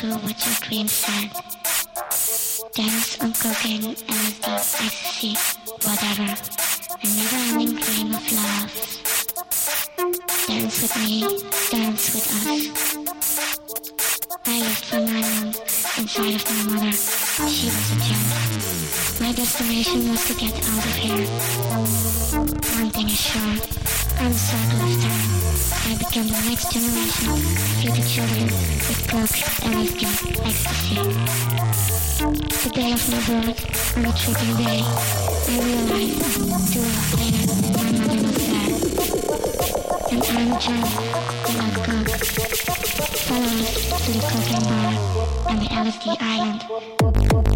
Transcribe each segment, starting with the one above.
true what your dream said. Dance on cocaine, LSD, ecstasy, whatever. A never-ending dream of love. Dance with me, dance with us. I lived for nine months inside of my mother. She was a gem. My destination was to get out of here. One thing is sure, I'm so of time. I became the next generation of future children with coke, and LSD, ecstasy. The day of my birth, on a tripping day, I realized two hours later my mother was dead. And I'm a child. Follow us to the cocaine bar and the LSD island.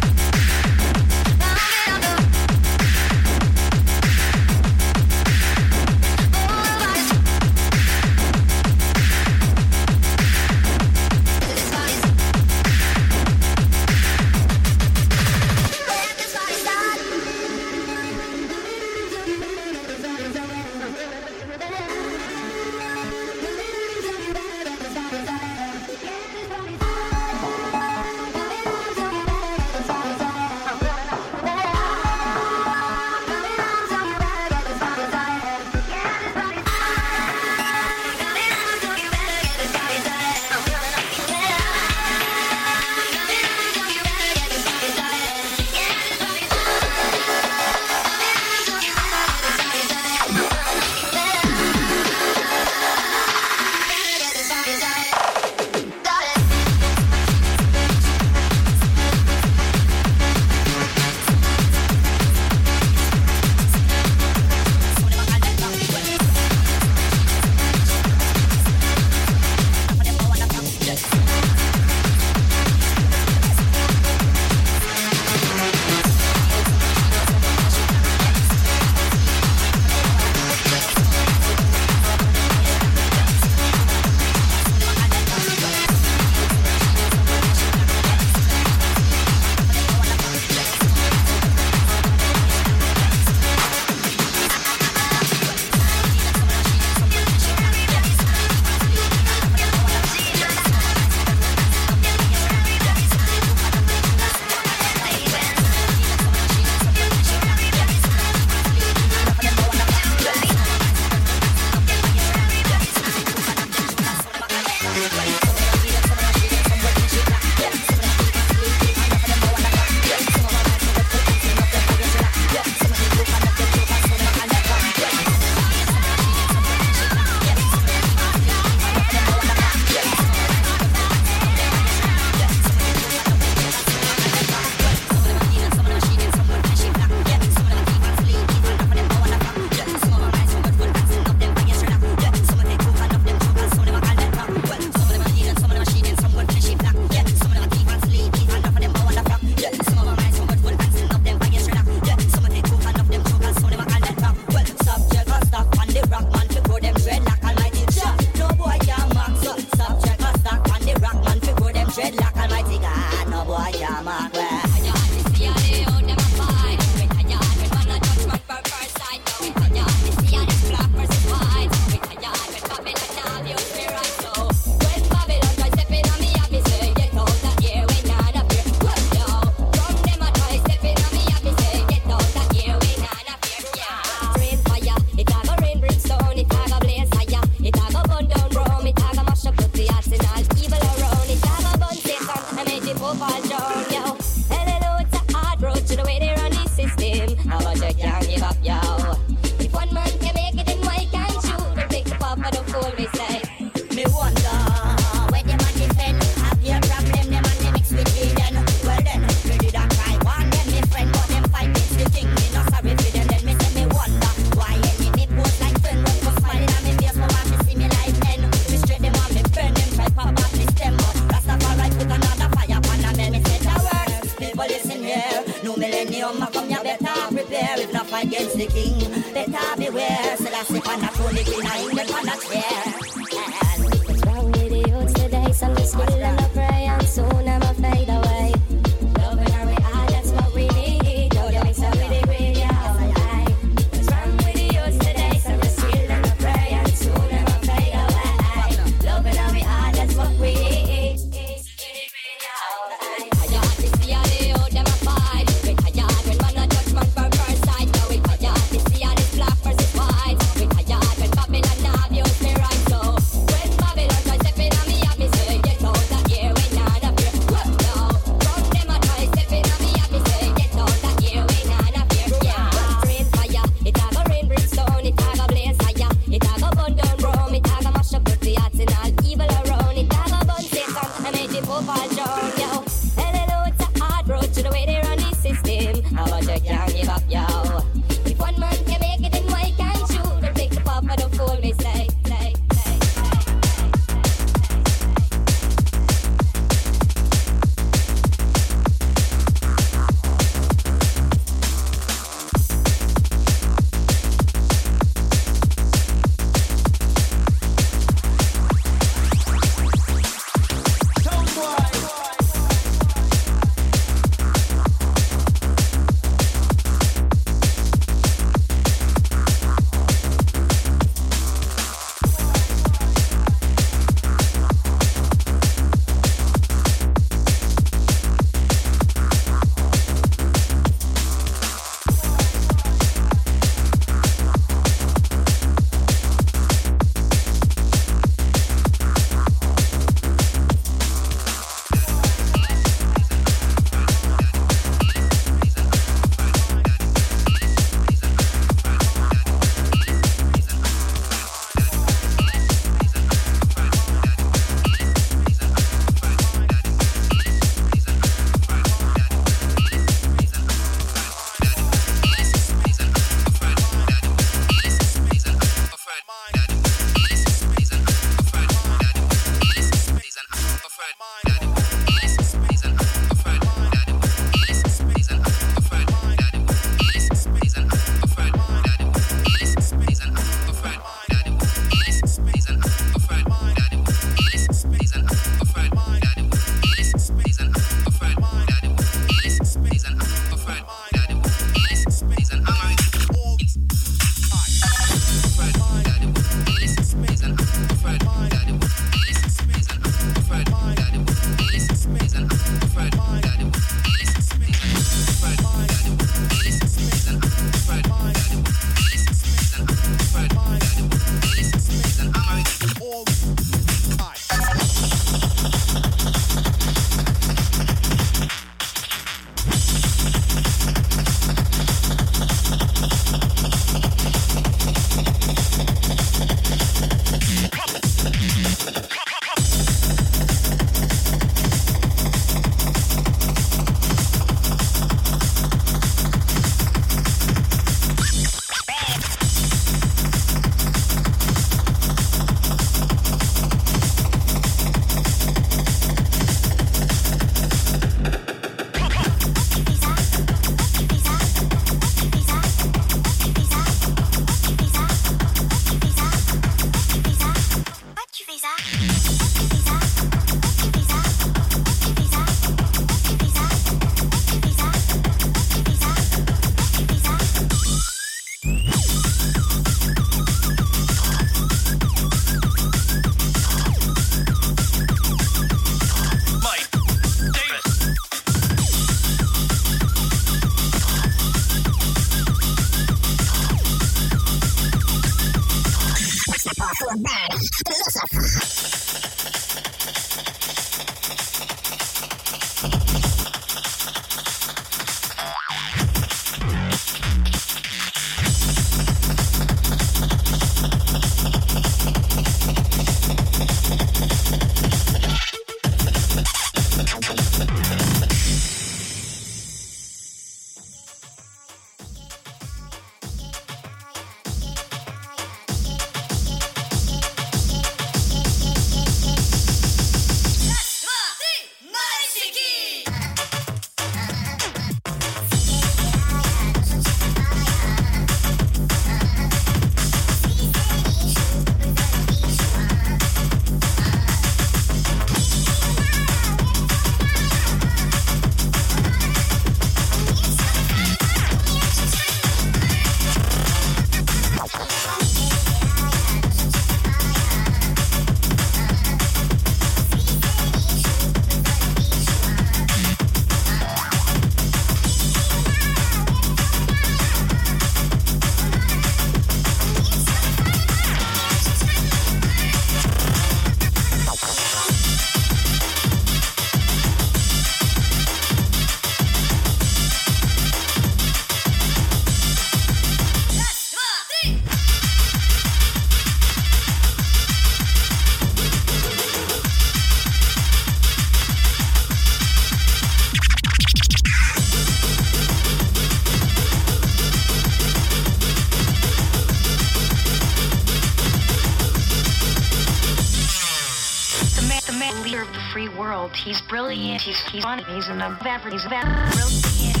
He's brilliant. He's he's funny. He's an average. He's a brilliant.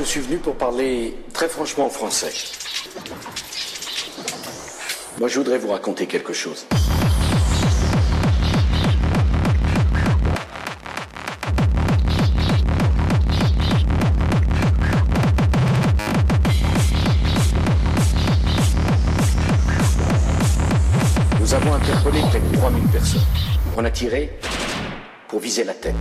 Je suis venu pour parler très franchement en français. Moi, je voudrais vous raconter quelque chose. Nous avons interpellé près de 3000 personnes. On a tiré pour viser la tête.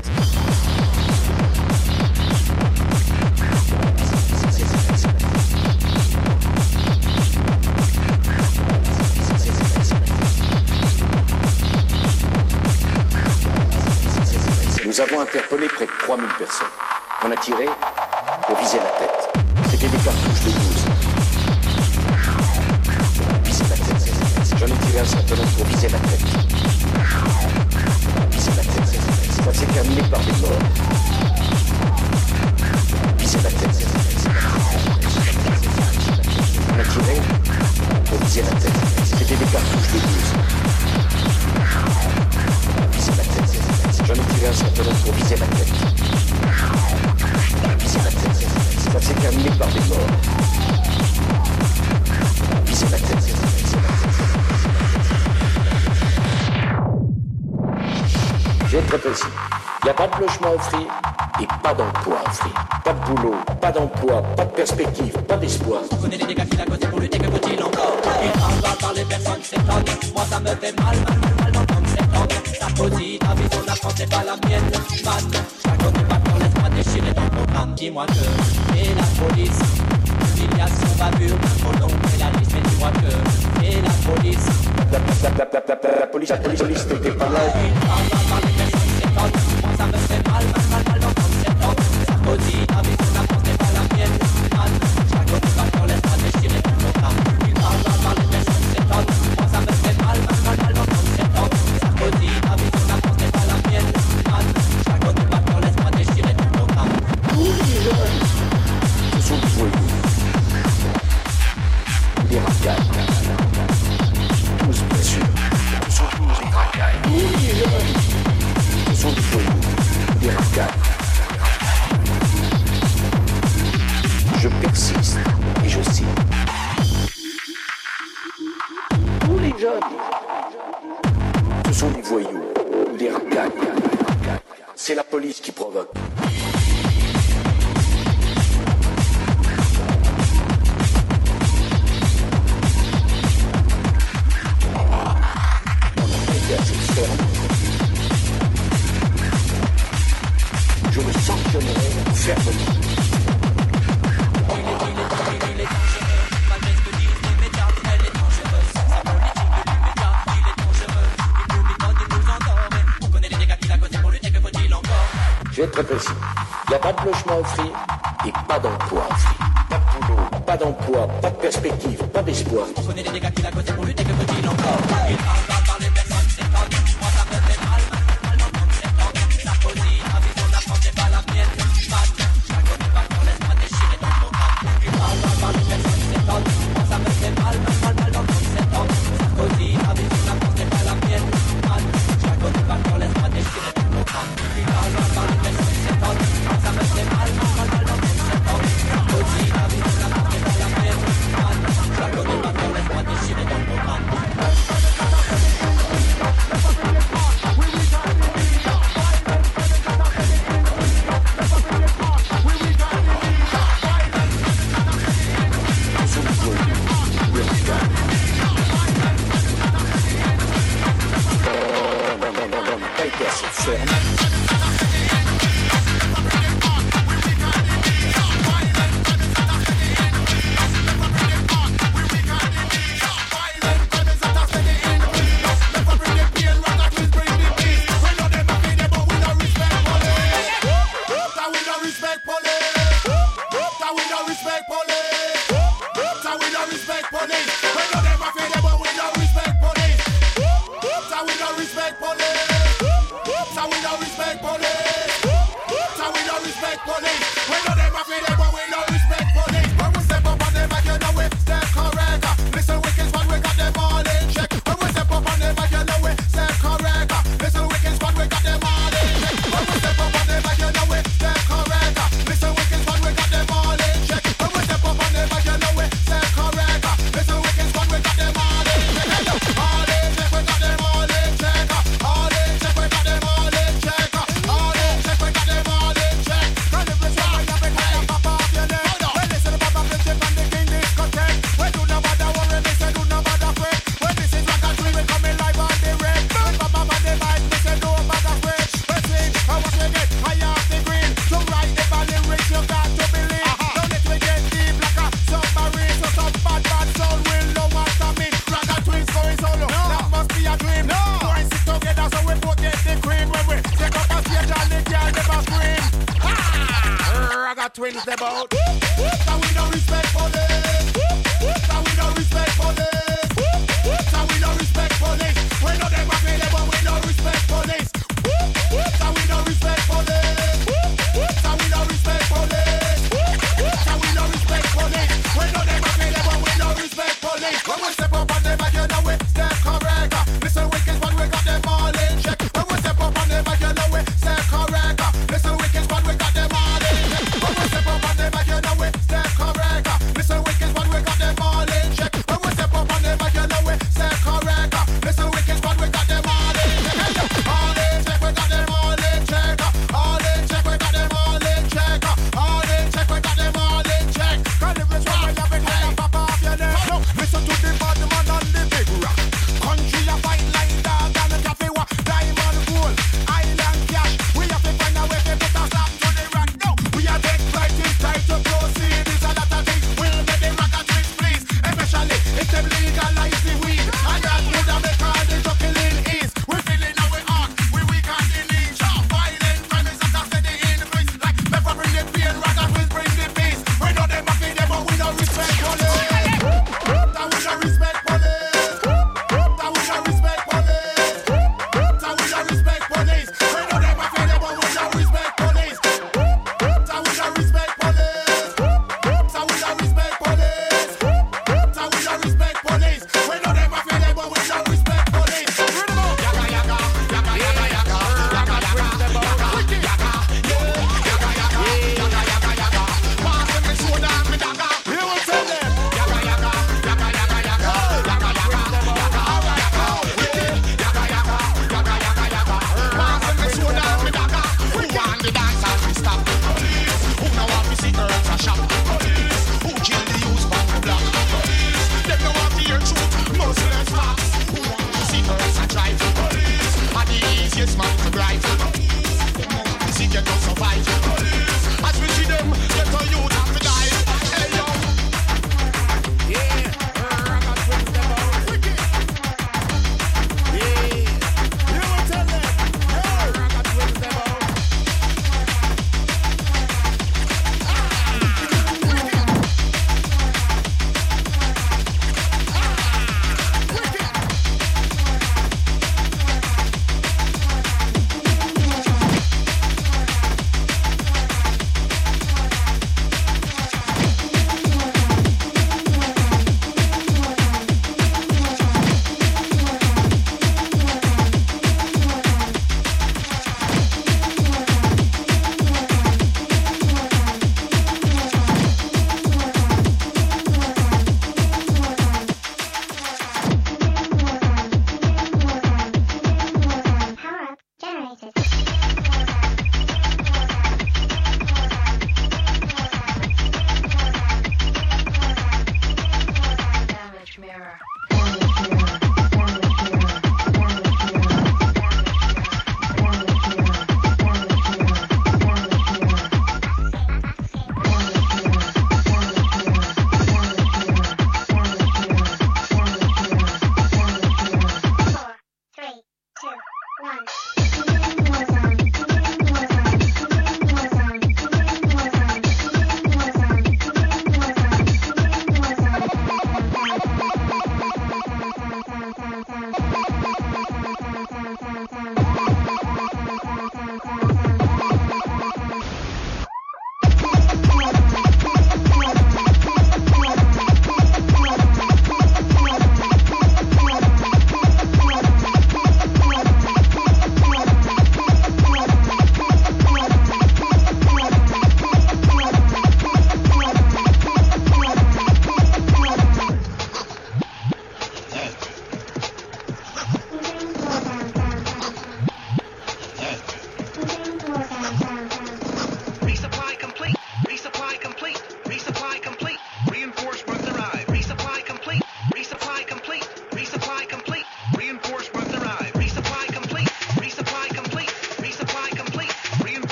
Interpellé près de 3000 personnes. On a tiré pour viser la tête. C'était des cartouches de 12. Viser la tête. J'en ai tiré un certain nombre pour viser la tête. Viser la tête. Ça s'est terminé par des morts. On a tiré pour viser la tête. C'était des cartouches de 12. J'en ai tiré un certain nombre pour viser la tête. Viser la tête. Ça s'est terminé par des morts. Viser la tête. Être très précis. Il n'y a pas de logement offrir et pas d'emploi offrir. Pas de boulot, pas d'emploi, pas de perspective, pas d'espoir. On connaît les dégâts qu'il a causés pour lutter, que faut-il encore? Il parle va par les personnes s'étonnent Moi ça me fait mal, mal, mal, Sarkozy, ta vision la pas la mienne Man, chaque autre patron laisse-moi déchirer ton programme Dis-moi que, et la police Humiliation, bavure, trop et la liste dis-moi que, et la police la, la, la, la police, la police, la police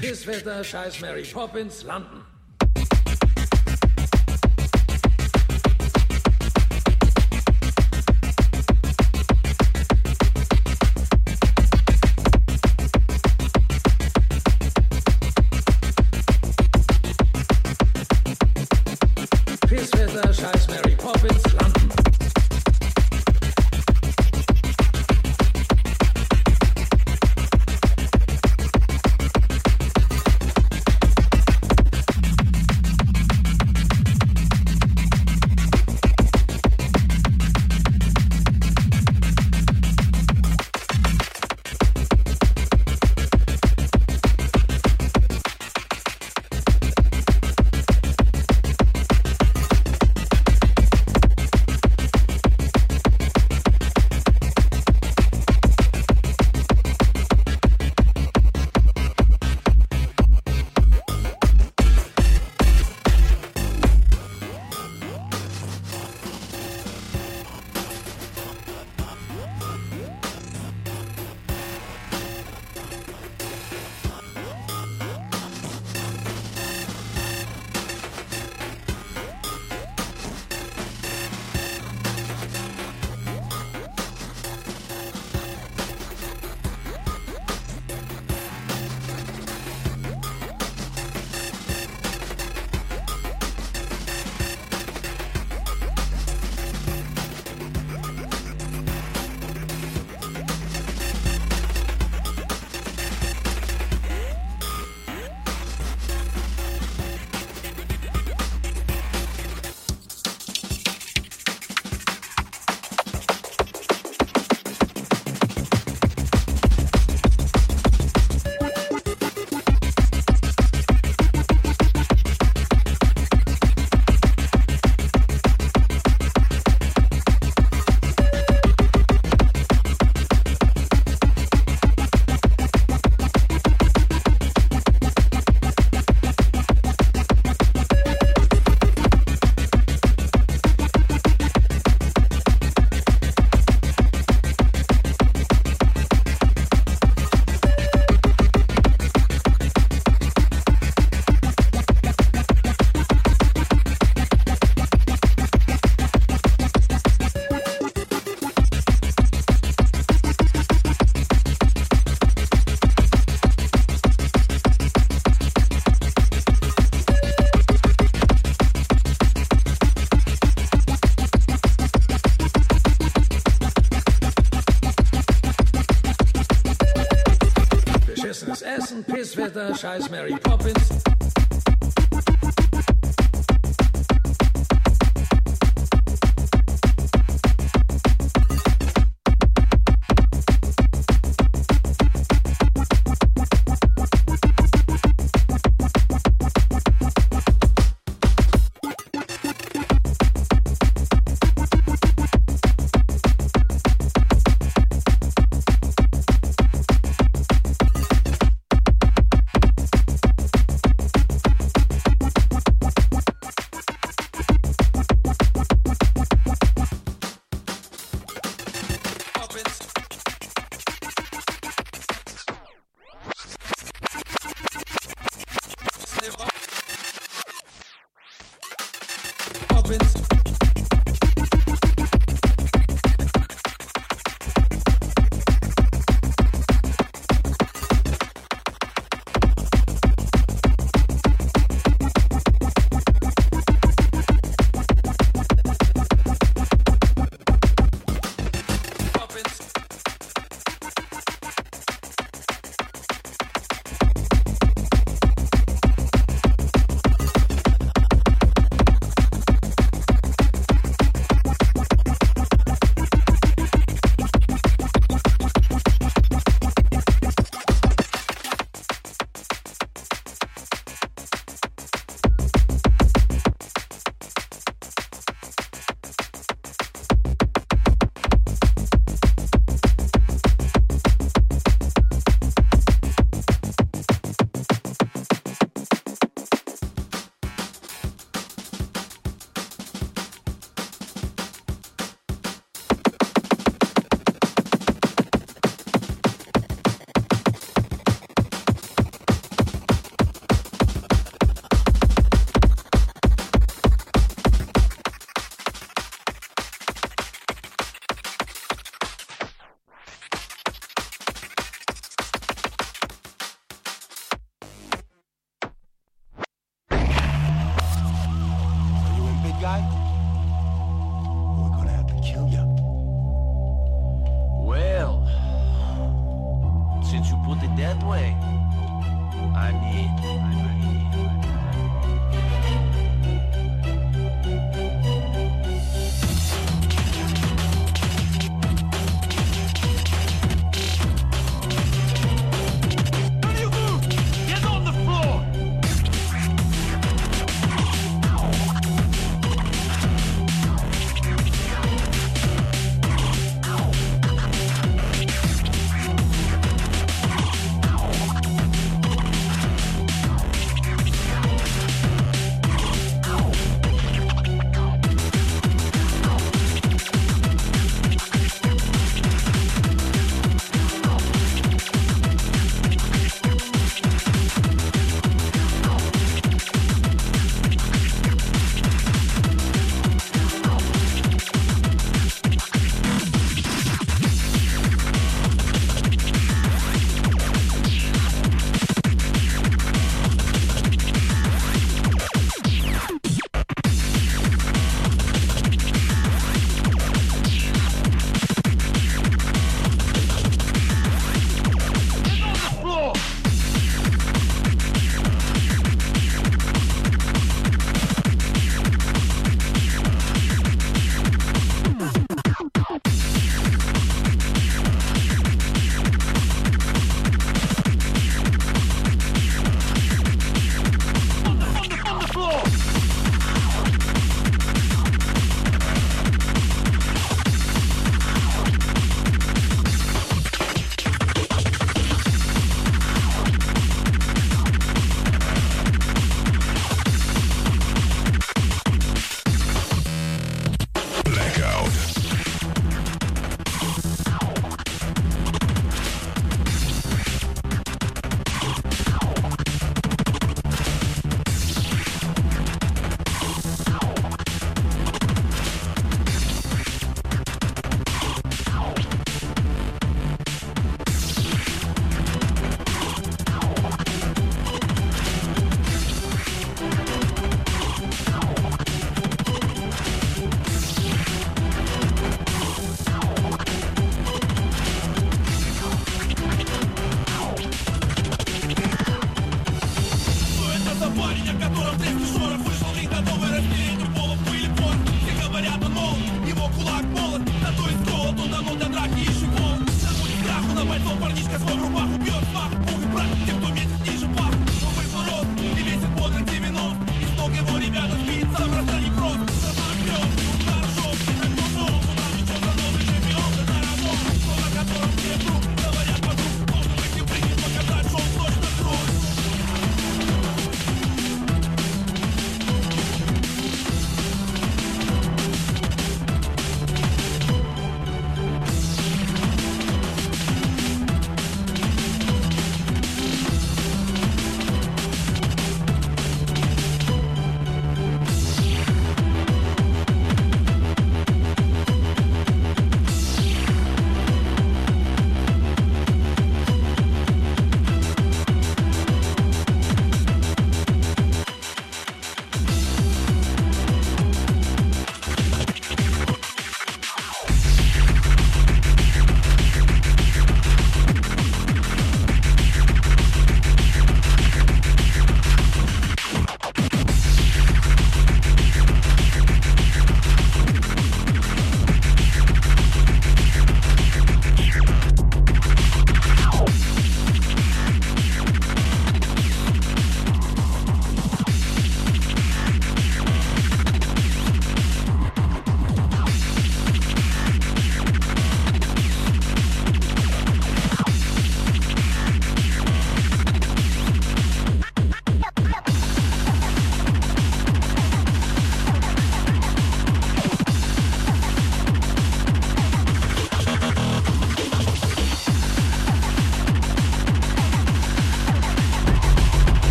Pisswetter, Scheiß Mary Poppins, landen. Scheißwetter, scheiß Mary.